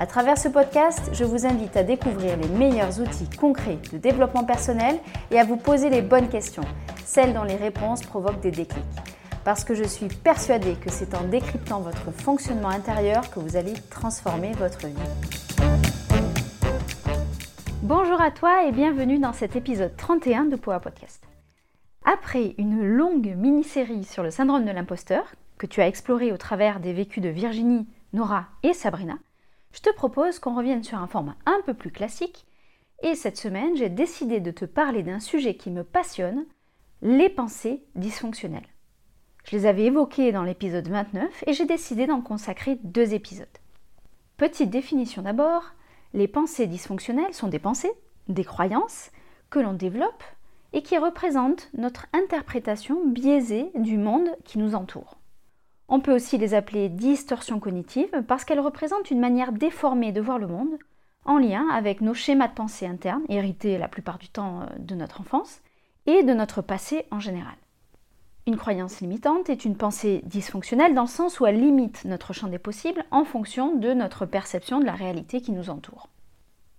À travers ce podcast, je vous invite à découvrir les meilleurs outils concrets de développement personnel et à vous poser les bonnes questions, celles dont les réponses provoquent des déclics. Parce que je suis persuadée que c'est en décryptant votre fonctionnement intérieur que vous allez transformer votre vie. Bonjour à toi et bienvenue dans cet épisode 31 de Power Podcast. Après une longue mini-série sur le syndrome de l'imposteur, que tu as exploré au travers des vécus de Virginie, Nora et Sabrina, je te propose qu'on revienne sur un format un peu plus classique. Et cette semaine, j'ai décidé de te parler d'un sujet qui me passionne, les pensées dysfonctionnelles. Je les avais évoquées dans l'épisode 29 et j'ai décidé d'en consacrer deux épisodes. Petite définition d'abord, les pensées dysfonctionnelles sont des pensées, des croyances que l'on développe et qui représentent notre interprétation biaisée du monde qui nous entoure. On peut aussi les appeler distorsions cognitives parce qu'elles représentent une manière déformée de voir le monde en lien avec nos schémas de pensée internes, hérités la plupart du temps euh, de notre enfance, et de notre passé en général. Une croyance limitante est une pensée dysfonctionnelle dans le sens où elle limite notre champ des possibles en fonction de notre perception de la réalité qui nous entoure.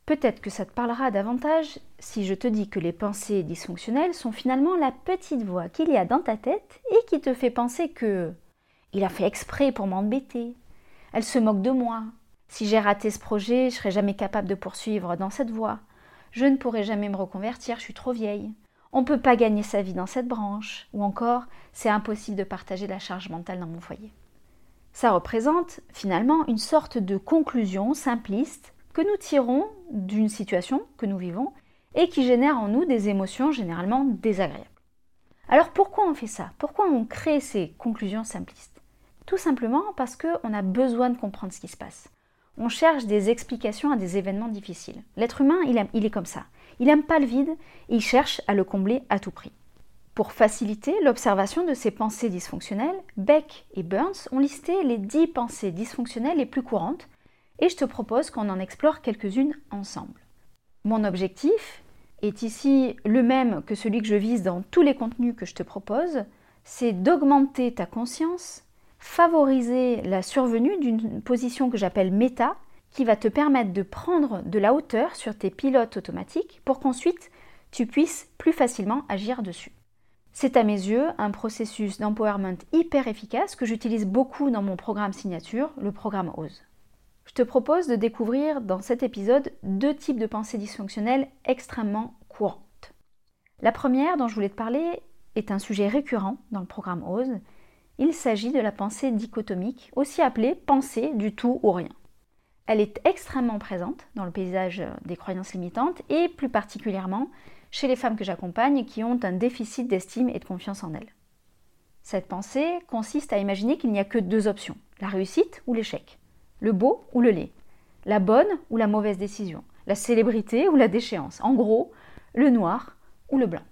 Peut-être que ça te parlera davantage si je te dis que les pensées dysfonctionnelles sont finalement la petite voix qu'il y a dans ta tête et qui te fait penser que il a fait exprès pour m'embêter. Elle se moque de moi. Si j'ai raté ce projet, je serai jamais capable de poursuivre dans cette voie. Je ne pourrai jamais me reconvertir, je suis trop vieille. On ne peut pas gagner sa vie dans cette branche. Ou encore, c'est impossible de partager la charge mentale dans mon foyer. Ça représente finalement une sorte de conclusion simpliste que nous tirons d'une situation que nous vivons et qui génère en nous des émotions généralement désagréables. Alors pourquoi on fait ça? Pourquoi on crée ces conclusions simplistes? Tout simplement parce qu'on a besoin de comprendre ce qui se passe. On cherche des explications à des événements difficiles. L'être humain, il, il est comme ça. Il n'aime pas le vide et il cherche à le combler à tout prix. Pour faciliter l'observation de ces pensées dysfonctionnelles, Beck et Burns ont listé les 10 pensées dysfonctionnelles les plus courantes et je te propose qu'on en explore quelques-unes ensemble. Mon objectif est ici le même que celui que je vise dans tous les contenus que je te propose, c'est d'augmenter ta conscience favoriser la survenue d'une position que j'appelle méta, qui va te permettre de prendre de la hauteur sur tes pilotes automatiques pour qu'ensuite tu puisses plus facilement agir dessus. C'est à mes yeux un processus d'empowerment hyper efficace que j'utilise beaucoup dans mon programme signature, le programme OSE. Je te propose de découvrir dans cet épisode deux types de pensées dysfonctionnelles extrêmement courantes. La première dont je voulais te parler est un sujet récurrent dans le programme OSE il s'agit de la pensée dichotomique, aussi appelée pensée du tout ou rien. Elle est extrêmement présente dans le paysage des croyances limitantes et plus particulièrement chez les femmes que j'accompagne qui ont un déficit d'estime et de confiance en elles. Cette pensée consiste à imaginer qu'il n'y a que deux options, la réussite ou l'échec, le beau ou le laid, la bonne ou la mauvaise décision, la célébrité ou la déchéance, en gros, le noir ou le blanc.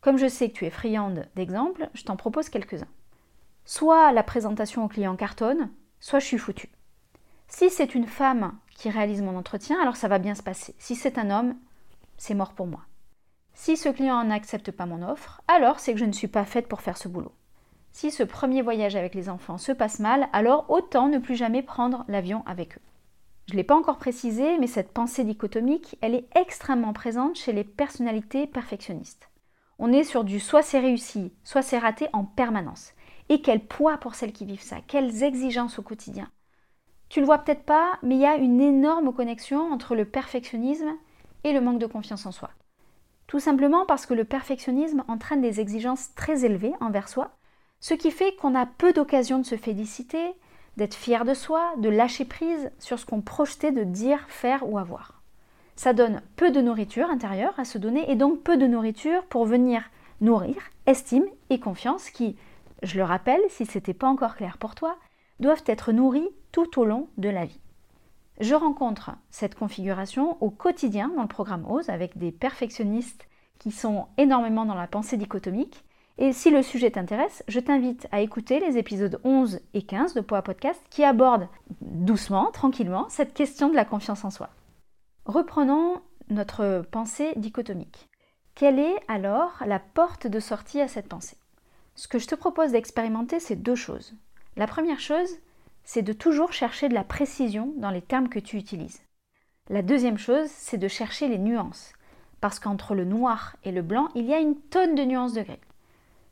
Comme je sais que tu es friande d'exemples, je t'en propose quelques-uns. Soit la présentation au client cartonne, soit je suis foutue. Si c'est une femme qui réalise mon entretien, alors ça va bien se passer. Si c'est un homme, c'est mort pour moi. Si ce client n'accepte pas mon offre, alors c'est que je ne suis pas faite pour faire ce boulot. Si ce premier voyage avec les enfants se passe mal, alors autant ne plus jamais prendre l'avion avec eux. Je ne l'ai pas encore précisé, mais cette pensée dichotomique, elle est extrêmement présente chez les personnalités perfectionnistes. On est sur du soit c'est réussi, soit c'est raté en permanence. Et quel poids pour celles qui vivent ça, quelles exigences au quotidien? Tu le vois peut-être pas, mais il y a une énorme connexion entre le perfectionnisme et le manque de confiance en soi. Tout simplement parce que le perfectionnisme entraîne des exigences très élevées envers soi, ce qui fait qu'on a peu d'occasion de se féliciter, d'être fier de soi, de lâcher prise sur ce qu'on projetait de dire, faire ou avoir. Ça donne peu de nourriture intérieure à se donner et donc peu de nourriture pour venir nourrir estime et confiance qui, je le rappelle, si ce n'était pas encore clair pour toi, doivent être nourris tout au long de la vie. Je rencontre cette configuration au quotidien dans le programme OSE avec des perfectionnistes qui sont énormément dans la pensée dichotomique. Et si le sujet t'intéresse, je t'invite à écouter les épisodes 11 et 15 de Poa Podcast qui abordent doucement, tranquillement, cette question de la confiance en soi. Reprenons notre pensée dichotomique. Quelle est alors la porte de sortie à cette pensée? Ce que je te propose d'expérimenter, c'est deux choses. La première chose, c'est de toujours chercher de la précision dans les termes que tu utilises. La deuxième chose, c'est de chercher les nuances, parce qu'entre le noir et le blanc, il y a une tonne de nuances de gris.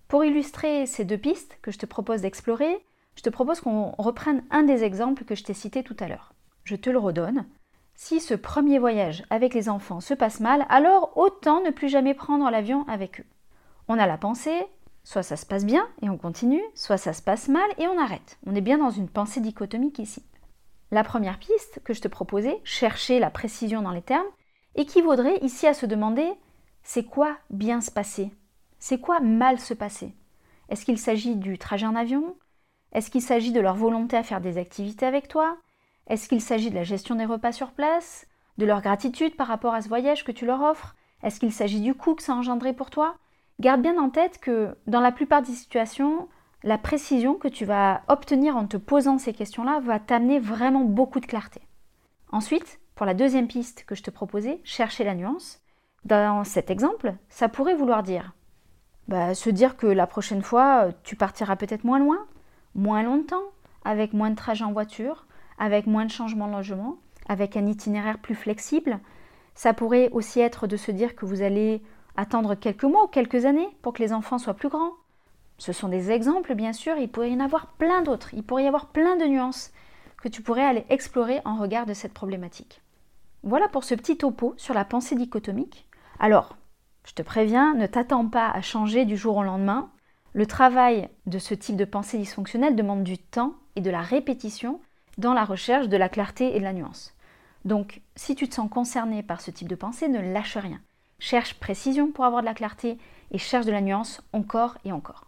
Pour illustrer ces deux pistes que je te propose d'explorer, je te propose qu'on reprenne un des exemples que je t'ai cité tout à l'heure. Je te le redonne. Si ce premier voyage avec les enfants se passe mal, alors autant ne plus jamais prendre l'avion avec eux. On a la pensée, soit ça se passe bien et on continue, soit ça se passe mal et on arrête. On est bien dans une pensée dichotomique ici. La première piste que je te proposais, chercher la précision dans les termes, équivaudrait ici à se demander c'est quoi bien se passer? C'est quoi mal se passer? Est-ce qu'il s'agit du trajet en avion? Est-ce qu'il s'agit de leur volonté à faire des activités avec toi? Est-ce qu'il s'agit de la gestion des repas sur place? De leur gratitude par rapport à ce voyage que tu leur offres? Est-ce qu'il s'agit du coût que ça a engendré pour toi? Garde bien en tête que dans la plupart des situations, la précision que tu vas obtenir en te posant ces questions-là va t'amener vraiment beaucoup de clarté. Ensuite, pour la deuxième piste que je te proposais, chercher la nuance. Dans cet exemple, ça pourrait vouloir dire bah, se dire que la prochaine fois, tu partiras peut-être moins loin, moins longtemps, avec moins de trajets en voiture, avec moins de changements de logement, avec un itinéraire plus flexible. Ça pourrait aussi être de se dire que vous allez attendre quelques mois ou quelques années pour que les enfants soient plus grands, ce sont des exemples, bien sûr, il pourrait y en avoir plein d'autres, il pourrait y avoir plein de nuances que tu pourrais aller explorer en regard de cette problématique. Voilà pour ce petit topo sur la pensée dichotomique. Alors, je te préviens, ne t'attends pas à changer du jour au lendemain. Le travail de ce type de pensée dysfonctionnelle demande du temps et de la répétition dans la recherche de la clarté et de la nuance. Donc, si tu te sens concerné par ce type de pensée, ne lâche rien. Cherche précision pour avoir de la clarté et cherche de la nuance encore et encore.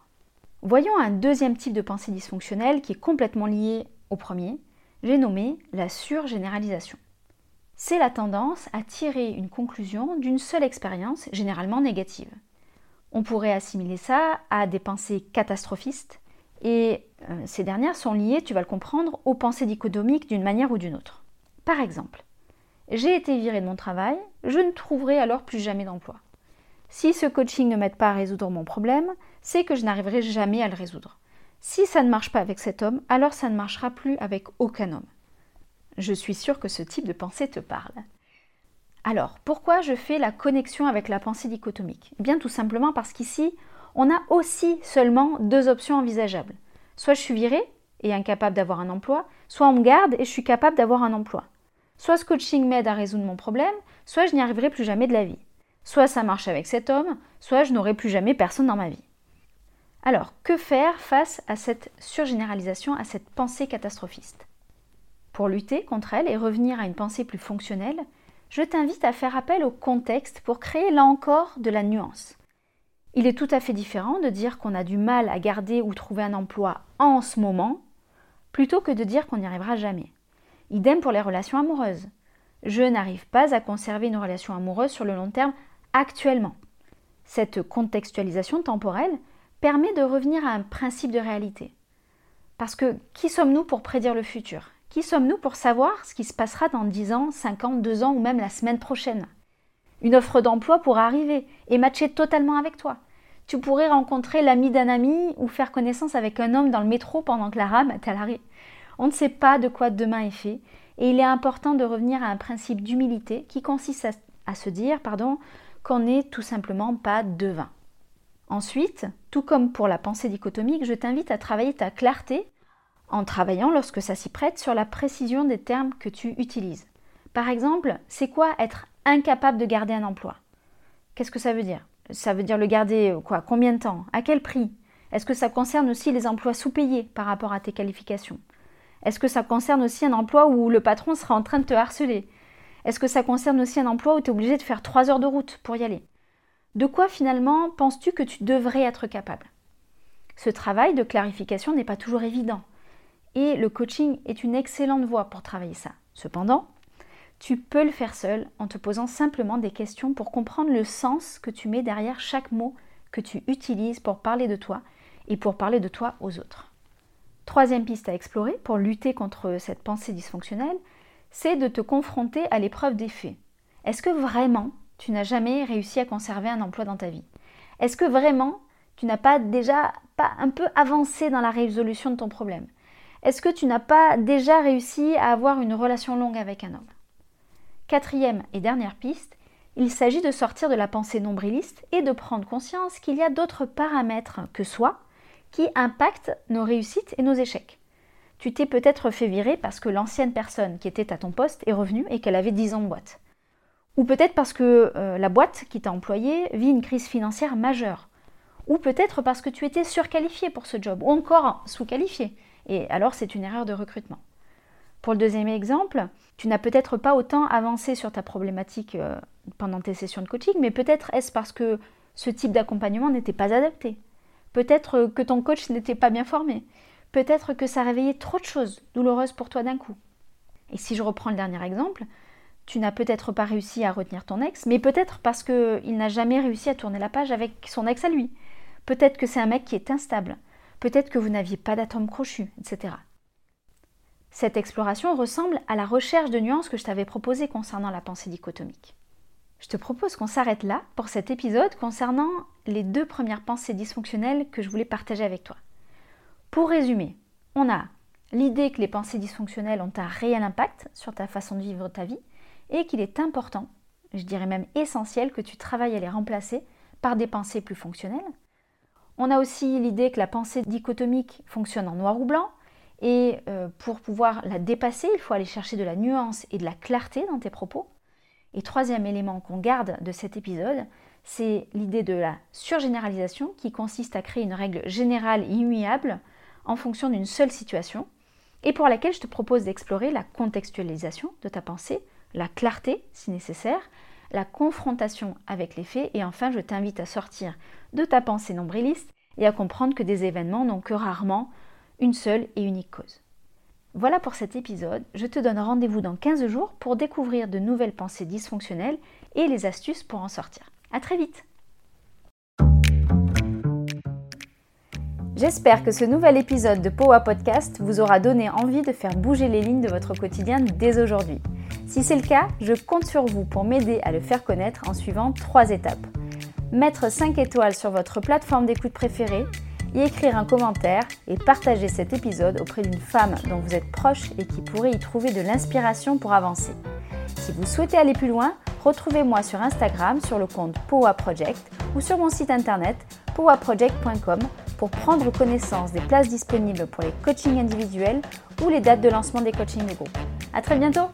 Voyons un deuxième type de pensée dysfonctionnelle qui est complètement lié au premier, j'ai nommé la surgénéralisation. C'est la tendance à tirer une conclusion d'une seule expérience, généralement négative. On pourrait assimiler ça à des pensées catastrophistes, et euh, ces dernières sont liées, tu vas le comprendre, aux pensées dichotomiques d'une manière ou d'une autre. Par exemple, j'ai été viré de mon travail, je ne trouverai alors plus jamais d'emploi. Si ce coaching ne m'aide pas à résoudre mon problème, c'est que je n'arriverai jamais à le résoudre. Si ça ne marche pas avec cet homme, alors ça ne marchera plus avec aucun homme. Je suis sûre que ce type de pensée te parle. Alors, pourquoi je fais la connexion avec la pensée dichotomique? Eh Bien tout simplement parce qu'ici, on a aussi seulement deux options envisageables. Soit je suis virée et incapable d'avoir un emploi, soit on me garde et je suis capable d'avoir un emploi. Soit ce coaching m'aide à résoudre mon problème, soit je n'y arriverai plus jamais de la vie. Soit ça marche avec cet homme, soit je n'aurai plus jamais personne dans ma vie. Alors, que faire face à cette surgénéralisation, à cette pensée catastrophiste? Pour lutter contre elle et revenir à une pensée plus fonctionnelle, je t'invite à faire appel au contexte pour créer là encore de la nuance. Il est tout à fait différent de dire qu'on a du mal à garder ou trouver un emploi en ce moment, plutôt que de dire qu'on n'y arrivera jamais. Idem pour les relations amoureuses. Je n'arrive pas à conserver une relation amoureuse sur le long terme actuellement. Cette contextualisation temporelle permet de revenir à un principe de réalité. Parce que qui sommes-nous pour prédire le futur? Qui sommes-nous pour savoir ce qui se passera dans 10 ans, 5 ans, 2 ans ou même la semaine prochaine? Une offre d'emploi pourrait arriver et matcher totalement avec toi. Tu pourrais rencontrer l'ami d'un ami ou faire connaissance avec un homme dans le métro pendant que la rame est à. On ne sait pas de quoi demain est fait et il est important de revenir à un principe d'humilité qui consiste à, se dire pardon, qu'on n'est tout simplement pas devin. Ensuite, tout comme pour la pensée dichotomique, je t'invite à travailler ta clarté en travaillant, lorsque ça s'y prête, sur la précision des termes que tu utilises. Par exemple, c'est quoi être incapable de garder un emploi? Qu'est-ce que ça veut dire? Ça veut dire le garder euh, quoi? Combien de temps? À quel prix? Est-ce que ça concerne aussi les emplois sous-payés par rapport à tes qualifications? Est-ce que ça concerne aussi un emploi où le patron sera en train de te harceler? Est-ce que ça concerne aussi un emploi où tu es obligé de faire 3 heures de route pour y aller? De quoi finalement penses-tu que tu devrais être capable? Ce travail de clarification n'est pas toujours évident et le coaching est une excellente voie pour travailler ça. Cependant, tu peux le faire seul en te posant simplement des questions pour comprendre le sens que tu mets derrière chaque mot que tu utilises pour parler de toi et pour parler de toi aux autres. Troisième piste à explorer pour lutter contre cette pensée dysfonctionnelle, c'est de te confronter à l'épreuve des faits. Est-ce que vraiment tu n'as jamais réussi à conserver un emploi dans ta vie? Est-ce que vraiment tu n'as pas déjà un peu avancé dans la résolution de ton problème? Est-ce que tu n'as pas déjà réussi à avoir une relation longue avec un homme? Quatrième et dernière piste, il s'agit de sortir de la pensée nombriliste et de prendre conscience qu'il y a d'autres paramètres que soi qui impactent nos réussites et nos échecs. Tu t'es peut-être fait virer parce que l'ancienne personne qui était à ton poste est revenue et qu'elle avait 10 ans de boîte. Ou peut-être parce que euh, la boîte qui t'a employé vit une crise financière majeure. Ou peut-être parce que tu étais surqualifié pour ce job, ou encore sous-qualifié. Et alors c'est une erreur de recrutement. Pour le deuxième exemple, tu n'as peut-être pas autant avancé sur ta problématique euh, pendant tes sessions de coaching, mais peut-être est-ce parce que ce type d'accompagnement n'était pas adapté? Peut-être que ton coach n'était pas bien formé. Peut-être que ça réveillait trop de choses douloureuses pour toi d'un coup. Et si je reprends le dernier exemple, tu n'as peut-être pas réussi à retenir ton ex, mais peut-être parce qu'il n'a jamais réussi à tourner la page avec son ex à lui. Peut-être que c'est un mec qui est instable. Peut-être que vous n'aviez pas d'atome crochu, etc. Cette exploration ressemble à la recherche de nuances que je t'avais proposée concernant la pensée dichotomique. Je te propose qu'on s'arrête là pour cet épisode concernant les deux premières pensées dysfonctionnelles que je voulais partager avec toi. Pour résumer, on a l'idée que les pensées dysfonctionnelles ont un réel impact sur ta façon de vivre ta vie et qu'il est important, je dirais même essentiel, que tu travailles à les remplacer par des pensées plus fonctionnelles. On a aussi l'idée que la pensée dichotomique fonctionne en noir ou blanc et euh, pour pouvoir la dépasser, il faut aller chercher de la nuance et de la clarté dans tes propos. Et troisième élément qu'on garde de cet épisode, c'est l'idée de la surgénéralisation qui consiste à créer une règle générale immuable en fonction d'une seule situation, et pour laquelle je te propose d'explorer la contextualisation de ta pensée, la clarté si nécessaire, la confrontation avec les faits, et enfin je t'invite à sortir de ta pensée nombriliste et à comprendre que des événements n'ont que rarement une seule et unique cause. Voilà pour cet épisode, je te donne rendez-vous dans 15 jours pour découvrir de nouvelles pensées dysfonctionnelles et les astuces pour en sortir. A très vite J'espère que ce nouvel épisode de Powa Podcast vous aura donné envie de faire bouger les lignes de votre quotidien dès aujourd'hui. Si c'est le cas, je compte sur vous pour m'aider à le faire connaître en suivant trois étapes. Mettre 5 étoiles sur votre plateforme d'écoute préférée, y écrire un commentaire et partager cet épisode auprès d'une femme dont vous êtes proche et qui pourrait y trouver de l'inspiration pour avancer. Si vous souhaitez aller plus loin, retrouvez-moi sur Instagram sur le compte Powa Project ou sur mon site internet powaproject.com pour prendre connaissance des places disponibles pour les coachings individuels ou les dates de lancement des coachings de groupe. À très bientôt!